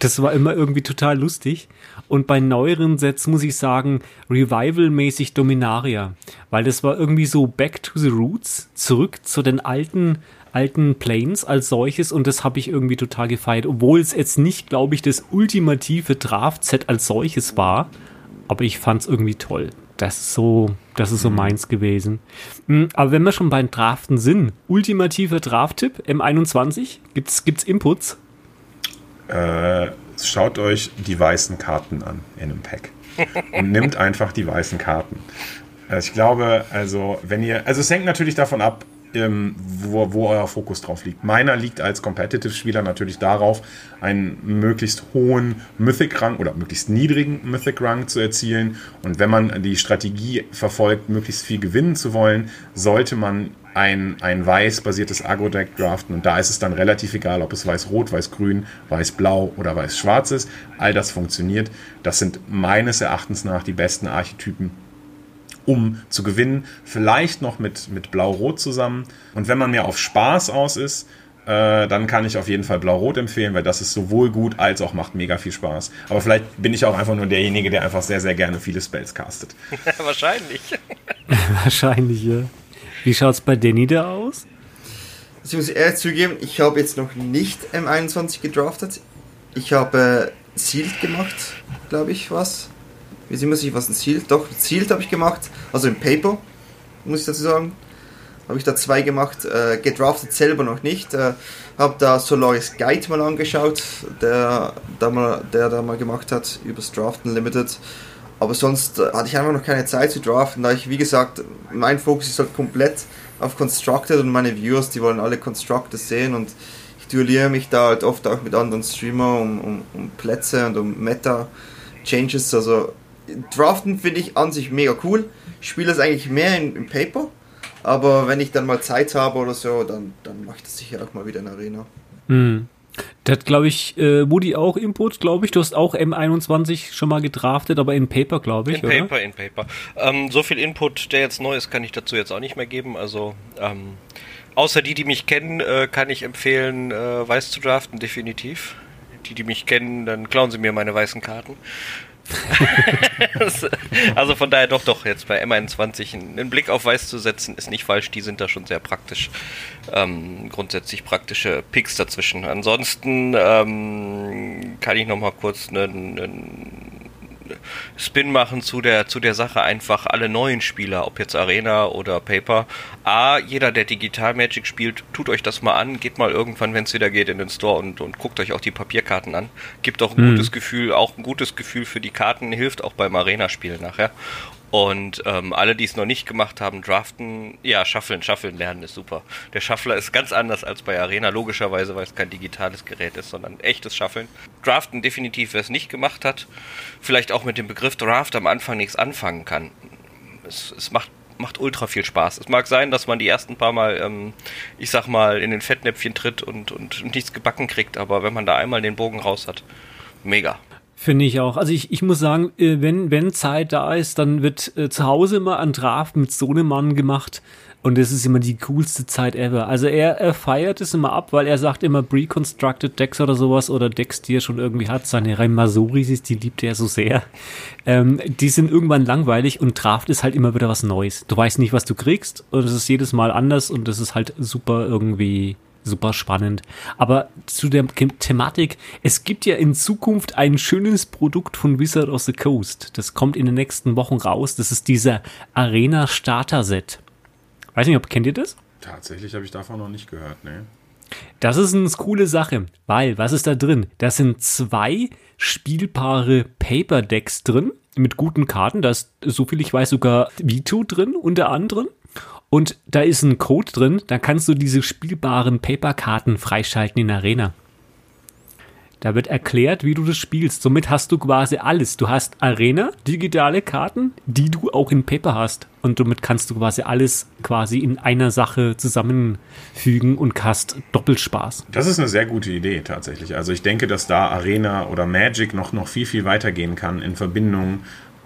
Das war immer irgendwie total lustig. Und bei neueren Sets muss ich sagen, Revival-mäßig Dominaria. Weil das war irgendwie so back to the roots, zurück zu den alten, alten Planes als solches. Und das habe ich irgendwie total gefeiert. Obwohl es jetzt nicht, glaube ich, das ultimative Draft-Set als solches war. Aber ich fand es irgendwie toll. Das ist so, das ist so mhm. meins gewesen. Hm, aber wenn wir schon beim Draften sind, ultimativer Draft-Tipp, M21, gibt's, gibt's Inputs? Äh, schaut euch die weißen Karten an in einem Pack. Und nimmt einfach die weißen Karten. Also ich glaube, also wenn ihr, also es hängt natürlich davon ab, ähm, wo, wo euer Fokus drauf liegt. Meiner liegt als Competitive-Spieler natürlich darauf, einen möglichst hohen Mythic-Rang oder möglichst niedrigen Mythic-Rang zu erzielen. Und wenn man die Strategie verfolgt, möglichst viel gewinnen zu wollen, sollte man ein, ein weiß-basiertes Agro-Deck draften und da ist es dann relativ egal, ob es weiß-rot, weiß-grün, weiß-blau oder weiß-schwarz ist. All das funktioniert. Das sind meines Erachtens nach die besten Archetypen, um zu gewinnen. Vielleicht noch mit, mit blau-rot zusammen. Und wenn man mehr auf Spaß aus ist, äh, dann kann ich auf jeden Fall Blau-Rot empfehlen, weil das ist sowohl gut als auch macht mega viel Spaß. Aber vielleicht bin ich auch einfach nur derjenige, der einfach sehr, sehr gerne viele Spells castet. Wahrscheinlich. Wahrscheinlich, ja. Wie schaut es bei Danny da aus? Also ich muss ehrlich zugeben, ich habe jetzt noch nicht M21 gedraftet. Ich habe Sealed gemacht, glaube ich, was. Wie sieht man sich was ein Sealed? Doch, Sealed habe ich gemacht, also im Paper, muss ich dazu sagen. Habe ich da zwei gemacht, äh, gedraftet selber noch nicht. Äh, habe da Solaris Guide mal angeschaut, der da mal, der da mal gemacht hat übers Draften Limited. Aber sonst äh, hatte ich einfach noch keine Zeit zu draften, da ich, wie gesagt, mein Fokus ist halt komplett auf Constructed und meine Viewers, die wollen alle Constructed sehen und ich duelliere mich da halt oft auch mit anderen Streamern um, um, um Plätze und um Meta-Changes. Also Draften finde ich an sich mega cool. Ich spiele das eigentlich mehr in, im Paper, aber wenn ich dann mal Zeit habe oder so, dann, dann mache ich das sicher auch mal wieder in Arena. Mhm. Das hat, glaube ich, äh, Woody auch Input, glaube ich. Du hast auch M21 schon mal gedraftet, aber in Paper, glaube ich. In Paper, oder? in Paper. Ähm, so viel Input, der jetzt neu ist, kann ich dazu jetzt auch nicht mehr geben. Also, ähm, außer die, die mich kennen, äh, kann ich empfehlen, äh, weiß zu draften, definitiv. Die, die mich kennen, dann klauen sie mir meine weißen Karten. also von daher doch, doch, jetzt bei M21 einen Blick auf Weiß zu setzen, ist nicht falsch. Die sind da schon sehr praktisch. Ähm, grundsätzlich praktische Picks dazwischen. Ansonsten ähm, kann ich noch mal kurz einen, einen Spin machen zu der, zu der Sache einfach alle neuen Spieler, ob jetzt Arena oder Paper. A, jeder, der Digital Magic spielt, tut euch das mal an, geht mal irgendwann, wenn es wieder geht, in den Store und, und guckt euch auch die Papierkarten an. Gibt auch ein mhm. gutes Gefühl, auch ein gutes Gefühl für die Karten, hilft auch beim Arena-Spielen nachher. Und ähm, alle, die es noch nicht gemacht haben, draften, ja, Shuffeln, Shuffeln lernen ist super. Der Shuffler ist ganz anders als bei Arena, logischerweise, weil es kein digitales Gerät ist, sondern echtes Shuffeln. Draften definitiv, wer es nicht gemacht hat, vielleicht auch mit dem Begriff Draft am Anfang nichts anfangen kann. Es, es macht macht ultra viel Spaß. Es mag sein, dass man die ersten paar Mal, ähm, ich sag mal, in den Fettnäpfchen tritt und, und nichts gebacken kriegt, aber wenn man da einmal den Bogen raus hat, mega. Finde ich auch. Also ich, ich muss sagen, äh, wenn, wenn Zeit da ist, dann wird äh, zu Hause immer ein Draft mit so einem Mann gemacht. Und das ist immer die coolste Zeit ever. Also er, er feiert es immer ab, weil er sagt immer Pre-Constructed Decks oder sowas oder Decks, die er schon irgendwie hat. Seine Reimasuris, die liebt er so sehr. Ähm, die sind irgendwann langweilig und Draft ist halt immer wieder was Neues. Du weißt nicht, was du kriegst und es ist jedes Mal anders und das ist halt super irgendwie super spannend. Aber zu der Thematik, es gibt ja in Zukunft ein schönes Produkt von Wizard of the Coast. Das kommt in den nächsten Wochen raus. Das ist dieser Arena Starter Set. Weiß nicht, ob kennt ihr das? Tatsächlich habe ich davon noch nicht gehört, ne? Das ist eine coole Sache, weil, was ist da drin? Da sind zwei spielbare Paper Decks drin mit guten Karten. Da ist, so viel ich weiß, sogar Vito drin, unter anderem. Und da ist ein Code drin, da kannst du diese spielbaren Paperkarten freischalten in Arena. Da wird erklärt, wie du das spielst. Somit hast du quasi alles. Du hast Arena, digitale Karten, die du auch in Paper hast. Und somit kannst du quasi alles quasi in einer Sache zusammenfügen und hast Doppelspaß. Das ist eine sehr gute Idee tatsächlich. Also ich denke, dass da Arena oder Magic noch, noch viel, viel weitergehen kann in Verbindung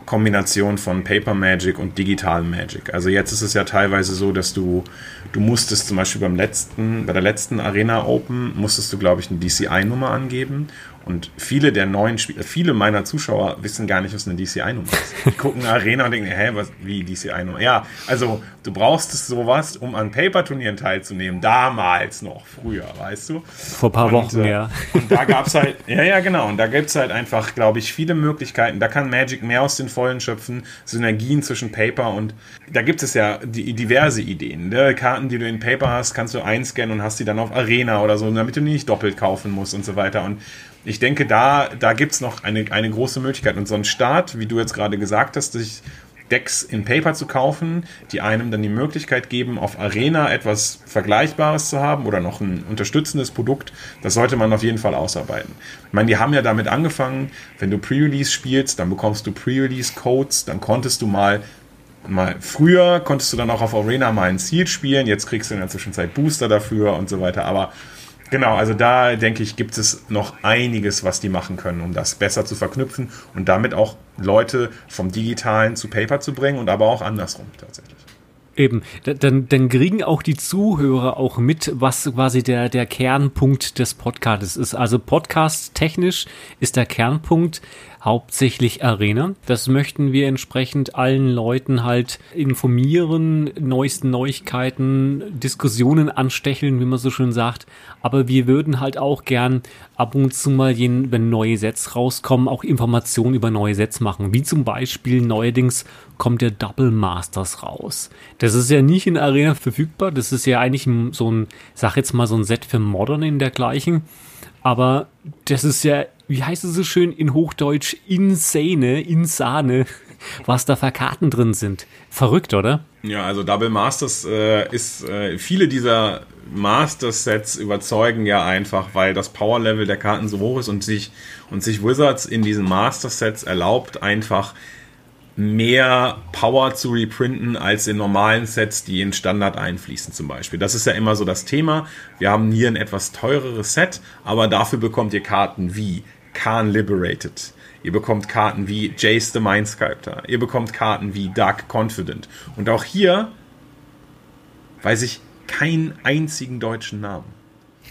Kombination von Paper Magic und Digital Magic. Also jetzt ist es ja teilweise so, dass du, du musstest zum Beispiel beim letzten, bei der letzten Arena Open, musstest du, glaube ich, eine DCI-Nummer angeben und viele der neuen Spieler, viele meiner Zuschauer wissen gar nicht, was eine DCI-Nummer ist. Die gucken Arena und denken, hä, was, wie DCI-Nummer? Ja, also du brauchst es sowas, um an Paper-Turnieren teilzunehmen. Damals noch, früher, weißt du? Vor ein paar und, Wochen, äh, ja. Und da gab es halt, ja, ja, genau. Und da gibt es halt einfach, glaube ich, viele Möglichkeiten. Da kann Magic mehr aus den Vollen schöpfen. Synergien zwischen Paper und da gibt es ja die, diverse Ideen. Ne? Karten, die du in Paper hast, kannst du einscannen und hast die dann auf Arena oder so, damit du die nicht doppelt kaufen musst und so weiter. Und ich denke, da, da gibt es noch eine, eine große Möglichkeit. Und so ein Start, wie du jetzt gerade gesagt hast, sich Decks in Paper zu kaufen, die einem dann die Möglichkeit geben, auf Arena etwas Vergleichbares zu haben oder noch ein unterstützendes Produkt, das sollte man auf jeden Fall ausarbeiten. Ich meine, die haben ja damit angefangen, wenn du Pre-Release spielst, dann bekommst du Pre-Release-Codes, dann konntest du mal mal früher konntest du dann auch auf Arena mal ein Ziel spielen, jetzt kriegst du in der Zwischenzeit Booster dafür und so weiter, aber Genau, also da denke ich, gibt es noch einiges, was die machen können, um das besser zu verknüpfen und damit auch Leute vom Digitalen zu Paper zu bringen und aber auch andersrum tatsächlich. Eben, dann, dann kriegen auch die Zuhörer auch mit, was quasi der, der Kernpunkt des Podcasts ist. Also podcast technisch ist der Kernpunkt hauptsächlich Arena. Das möchten wir entsprechend allen Leuten halt informieren, neuesten Neuigkeiten, Diskussionen anstecheln, wie man so schön sagt. Aber wir würden halt auch gern ab und zu mal, wenn neue Sets rauskommen, auch Informationen über neue Sets machen. Wie zum Beispiel neuerdings kommt der Double Masters raus. Das ist ja nicht in Arena verfügbar. Das ist ja eigentlich so ein, sag jetzt mal, so ein Set für Modern in dergleichen. Aber das ist ja, wie heißt es so schön in Hochdeutsch, insane, insane, was da für Karten drin sind. Verrückt, oder? Ja, also Double Masters äh, ist, äh, viele dieser Master-Sets überzeugen ja einfach, weil das Power-Level der Karten so hoch ist und sich, und sich Wizards in diesen Master-Sets erlaubt, einfach mehr Power zu reprinten als in normalen Sets, die in Standard einfließen zum Beispiel. Das ist ja immer so das Thema. Wir haben hier ein etwas teureres Set, aber dafür bekommt ihr Karten wie Khan Liberated. Ihr bekommt Karten wie Jace the Mind Sculptor. Ihr bekommt Karten wie Dark Confident. Und auch hier weiß ich keinen einzigen deutschen Namen.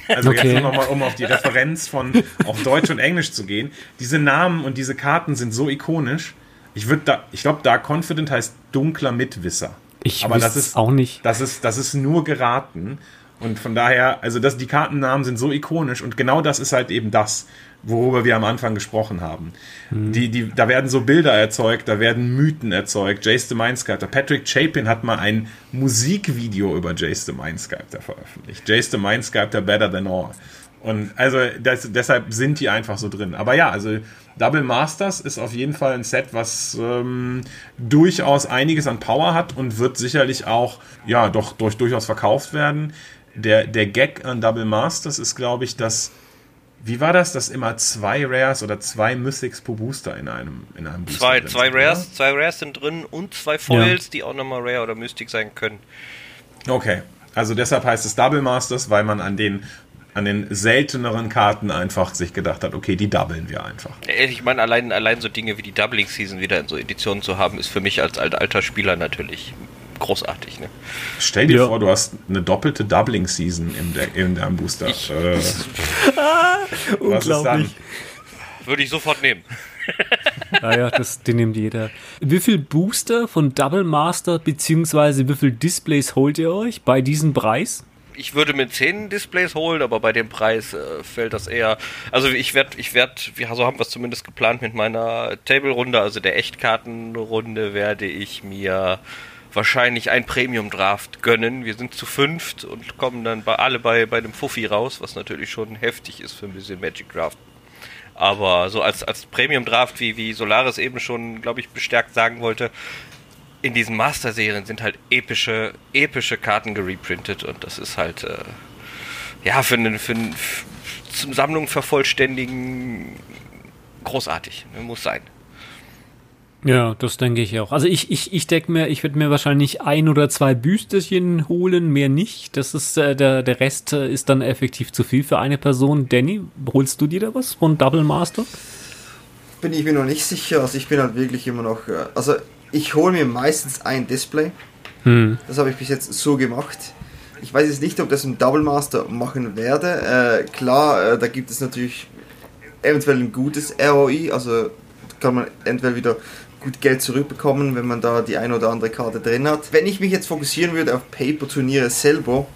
Also okay. jetzt nochmal, um auf die Referenz von auf Deutsch und Englisch zu gehen. Diese Namen und diese Karten sind so ikonisch, ich würde da, ich glaube, da Confident heißt dunkler Mitwisser. Ich aber das ist auch nicht. Das ist, das ist nur geraten. Und von daher, also das, die Kartennamen sind so ikonisch und genau das ist halt eben das, worüber wir am Anfang gesprochen haben. Mhm. Die, die, da werden so Bilder erzeugt, da werden Mythen erzeugt. Jace the Mindsculptor. Patrick Chapin hat mal ein Musikvideo über Jace the Mindsculptor veröffentlicht. Jace the Mindsculptor Better Than All. Und also das, deshalb sind die einfach so drin. Aber ja, also Double Masters ist auf jeden Fall ein Set, was ähm, durchaus einiges an Power hat und wird sicherlich auch ja doch durch, durchaus verkauft werden. Der, der Gag an Double Masters ist, glaube ich, dass wie war das, dass immer zwei Rares oder zwei Mythics pro Booster in einem, in einem Booster Zwei, zwei Rares, oder? zwei Rares sind drin und zwei Foils, ja. die auch nochmal Rare oder Mystic sein können. Okay. Also deshalb heißt es Double Masters, weil man an den an den selteneren Karten einfach sich gedacht hat, okay, die doublen wir einfach. Ich meine, allein, allein so Dinge wie die Doubling Season wieder in so Editionen zu haben, ist für mich als alter Spieler natürlich großartig. Ne? Stell dir ja. vor, du hast eine doppelte Doubling Season im, in deinem Booster. Ich, äh, ah, unglaublich. Würde ich sofort nehmen. naja, das, den nimmt jeder. Wie viel Booster von Double Master beziehungsweise wie viel Displays holt ihr euch bei diesem Preis? ich würde mir 10 Displays holen, aber bei dem Preis äh, fällt das eher. Also ich werde, ich werde, wir so haben wir es zumindest geplant mit meiner Table-Runde, also der Echtkartenrunde, werde ich mir wahrscheinlich ein Premium-Draft gönnen. Wir sind zu fünft und kommen dann bei alle bei, bei dem Fuffi raus, was natürlich schon heftig ist für ein bisschen Magic Draft. Aber so als, als Premium-Draft, wie, wie Solaris eben schon, glaube ich, bestärkt sagen wollte, in diesen Master-Serien sind halt epische, epische Karten gereprintet und das ist halt, äh, ja, für einen, für einen, zum Sammlung vervollständigen großartig. Ne, muss sein. Ja, das denke ich auch. Also ich, ich, ich denke mir, ich werde mir wahrscheinlich ein oder zwei Büsterchen holen, mehr nicht. Das ist äh, der, der Rest äh, ist dann effektiv zu viel für eine Person. Danny, holst du dir da was von Double Master? Bin ich mir noch nicht sicher. Also ich bin halt wirklich immer noch. Äh, also ich hole mir meistens ein Display. Hm. Das habe ich bis jetzt so gemacht. Ich weiß jetzt nicht, ob das im Double Master machen werde. Äh, klar, da gibt es natürlich eventuell ein gutes ROI, also kann man entweder wieder gut Geld zurückbekommen, wenn man da die eine oder andere Karte drin hat. Wenn ich mich jetzt fokussieren würde auf Paper-Turniere selber,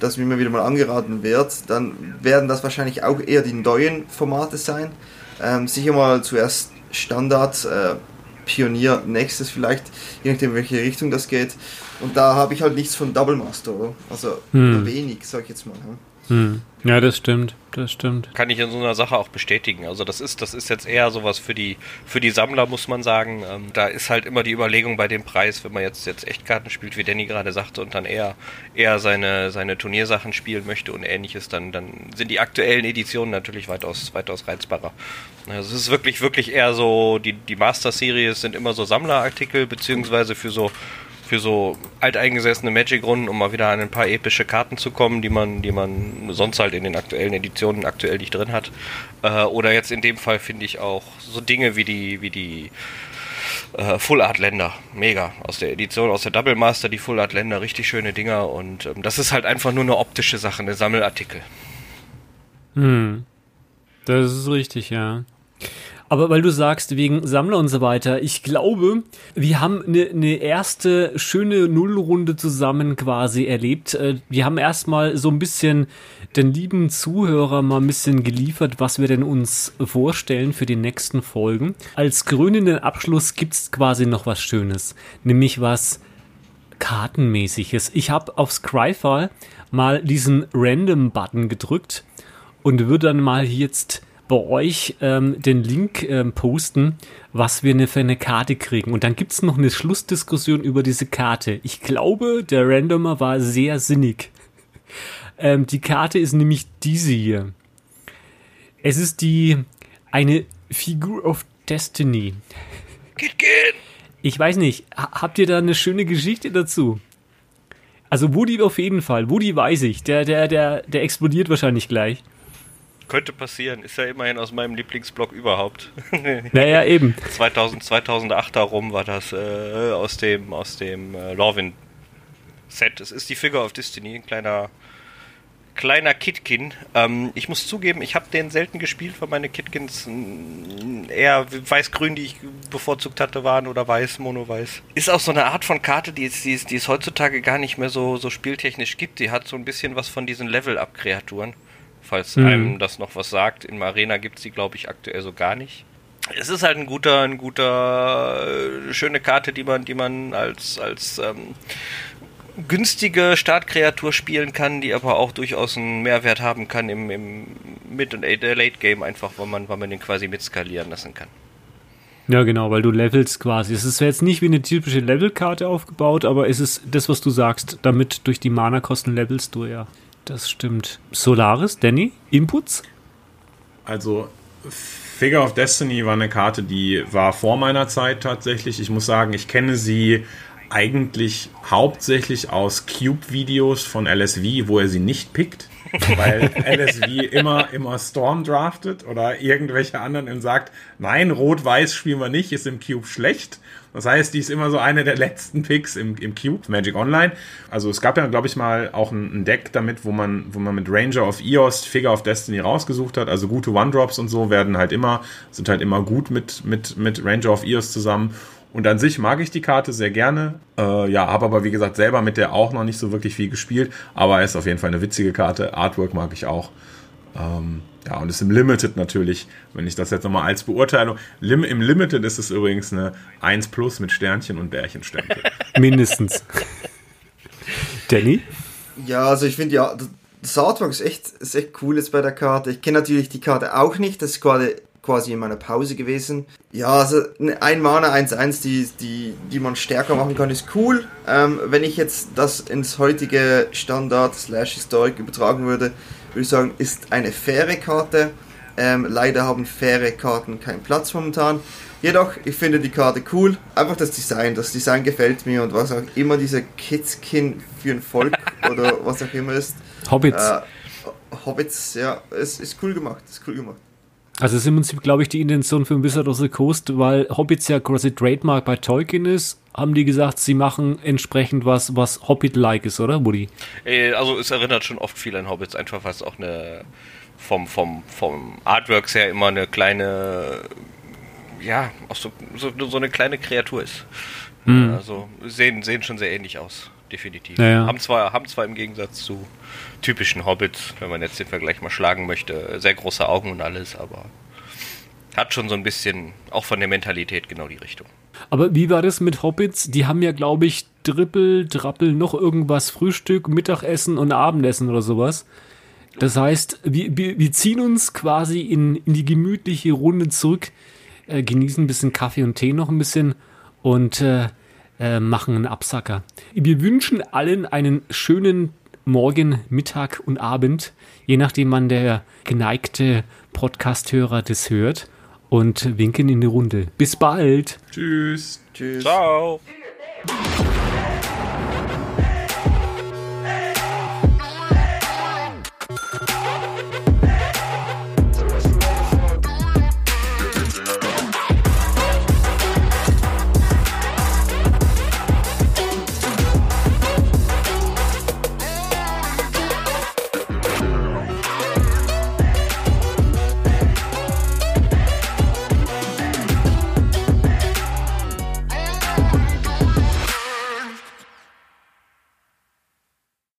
das mir wieder mal angeraten wird, dann werden das wahrscheinlich auch eher die neuen Formate sein. Ähm, sicher mal zuerst Standard, äh, Pionier nächstes vielleicht, je nachdem, in welche Richtung das geht. Und da habe ich halt nichts von Double Master, oder? Also hm. wenig, sag ich jetzt mal. Hm. Ja, das stimmt, das stimmt. Kann ich in so einer Sache auch bestätigen. Also das ist, das ist jetzt eher sowas für die, für die Sammler, muss man sagen. Ähm, da ist halt immer die Überlegung bei dem Preis, wenn man jetzt, jetzt Echtkarten spielt, wie Danny gerade sagte, und dann eher, eher seine, seine Turniersachen spielen möchte und ähnliches, dann, dann sind die aktuellen Editionen natürlich weitaus, weitaus reizbarer. Also es ist wirklich, wirklich eher so, die, die Master-Series sind immer so Sammlerartikel, beziehungsweise für so für so alteingesessene Magic-Runden, um mal wieder an ein paar epische Karten zu kommen, die man, die man sonst halt in den aktuellen Editionen aktuell nicht drin hat. Äh, oder jetzt in dem Fall finde ich auch so Dinge wie die, wie die äh, Full Art Länder. Mega. Aus der Edition, aus der Double Master, die Full Art Länder, richtig schöne Dinger und ähm, das ist halt einfach nur eine optische Sache, eine Sammelartikel. Hm. Das ist richtig, ja. Aber weil du sagst, wegen Sammler und so weiter, ich glaube, wir haben eine, eine erste schöne Nullrunde zusammen quasi erlebt. Äh, wir haben erstmal so ein bisschen den lieben Zuhörer mal ein bisschen geliefert, was wir denn uns vorstellen für die nächsten Folgen. Als krönenden Abschluss gibt's quasi noch was Schönes, nämlich was Kartenmäßiges. Ich habe auf Scryfall mal diesen Random-Button gedrückt und würde dann mal jetzt bei euch ähm, den Link ähm, posten, was wir ne, für eine Karte kriegen. Und dann gibt es noch eine Schlussdiskussion über diese Karte. Ich glaube, der Randomer war sehr sinnig. Ähm, die Karte ist nämlich diese hier. Es ist die eine Figure of Destiny. Ich weiß nicht, habt ihr da eine schöne Geschichte dazu? Also Woody auf jeden Fall. Woody weiß ich. Der, der, der, der explodiert wahrscheinlich gleich. Könnte passieren, ist ja immerhin aus meinem Lieblingsblog überhaupt. naja, eben. 2000, 2008 darum war das äh, aus dem, aus dem äh, Lorwyn Set. Es ist die Figure of Destiny, ein kleiner, kleiner Kitkin. Ähm, ich muss zugeben, ich habe den selten gespielt, weil meine Kitkins eher weiß-grün, die ich bevorzugt hatte, waren oder weiß, mono-weiß. Ist auch so eine Art von Karte, die es, die es, die es heutzutage gar nicht mehr so, so spieltechnisch gibt. Die hat so ein bisschen was von diesen Level-Up-Kreaturen falls mhm. einem das noch was sagt. In Arena gibt es die, glaube ich, aktuell so gar nicht. Es ist halt ein guter, ein guter, äh, schöne Karte, die man, die man als, als ähm, günstige Startkreatur spielen kann, die aber auch durchaus einen Mehrwert haben kann im, im Mid- und Late-Game, einfach weil man, weil man den quasi mitskalieren lassen kann. Ja, genau, weil du levelst quasi. Es ist jetzt nicht wie eine typische Levelkarte aufgebaut, aber es ist das, was du sagst. Damit durch die Mana-Kosten levelst du ja. Das stimmt. Solaris, Danny, Inputs? Also, Figure of Destiny war eine Karte, die war vor meiner Zeit tatsächlich. Ich muss sagen, ich kenne sie eigentlich hauptsächlich aus Cube-Videos von LSV, wo er sie nicht pickt. weil LSV immer, immer Storm draftet oder irgendwelche anderen und sagt, nein, Rot-Weiß spielen wir nicht, ist im Cube schlecht. Das heißt, die ist immer so eine der letzten Picks im, im Cube, Magic Online. Also es gab ja, glaube ich, mal auch ein, ein, Deck damit, wo man, wo man mit Ranger of Eos Figure of Destiny rausgesucht hat. Also gute One-Drops und so werden halt immer, sind halt immer gut mit, mit, mit Ranger of Eos zusammen. Und an sich mag ich die Karte sehr gerne. Äh, ja, habe aber wie gesagt selber mit der auch noch nicht so wirklich viel gespielt. Aber ist auf jeden Fall eine witzige Karte. Artwork mag ich auch. Ähm, ja, und ist im Limited natürlich, wenn ich das jetzt nochmal als Beurteilung. Lim, Im Limited ist es übrigens eine 1 Plus mit Sternchen und Bärchenstempel. Mindestens. Danny? Ja, also ich finde ja, das Artwork ist echt, ist echt cool jetzt bei der Karte. Ich kenne natürlich die Karte auch nicht, das ist gerade quasi in meiner Pause gewesen. Ja, also ein Mana 1-1, die, die, die man stärker machen kann, ist cool. Ähm, wenn ich jetzt das ins heutige Standard slash Historik übertragen würde, würde ich sagen, ist eine faire Karte. Ähm, leider haben faire Karten keinen Platz momentan. Jedoch, ich finde die Karte cool. Einfach das Design. Das Design gefällt mir und was auch immer dieser Kidskin für ein Volk oder was auch immer ist. Hobbits. Äh, Hobbits, ja, es ist cool gemacht. Ist cool gemacht. Also es ist im Prinzip, glaube ich, die Intention für Wizard of the Coast, weil Hobbits ja quasi Trademark bei Tolkien ist, haben die gesagt, sie machen entsprechend was, was Hobbit-like ist, oder, Woody? Äh, also es erinnert schon oft viel an Hobbits, einfach weil es auch eine vom, vom, vom Artworks her immer eine kleine, ja, auch so, so, so eine kleine Kreatur ist. Mhm. Also sehen, sehen schon sehr ähnlich aus, definitiv. Ja, ja. Haben, zwar, haben zwar im Gegensatz zu typischen Hobbits, wenn man jetzt den Vergleich mal schlagen möchte, sehr große Augen und alles, aber hat schon so ein bisschen, auch von der Mentalität, genau die Richtung. Aber wie war das mit Hobbits? Die haben ja, glaube ich, Drippel, Drappel, noch irgendwas, Frühstück, Mittagessen und Abendessen oder sowas. Das heißt, wir, wir, wir ziehen uns quasi in, in die gemütliche Runde zurück, äh, genießen ein bisschen Kaffee und Tee noch ein bisschen und äh, äh, machen einen Absacker. Wir wünschen allen einen schönen Morgen, Mittag und Abend, je nachdem wann der geneigte Podcast-Hörer das hört und winken in die Runde. Bis bald. Tschüss. Tschüss. Ciao.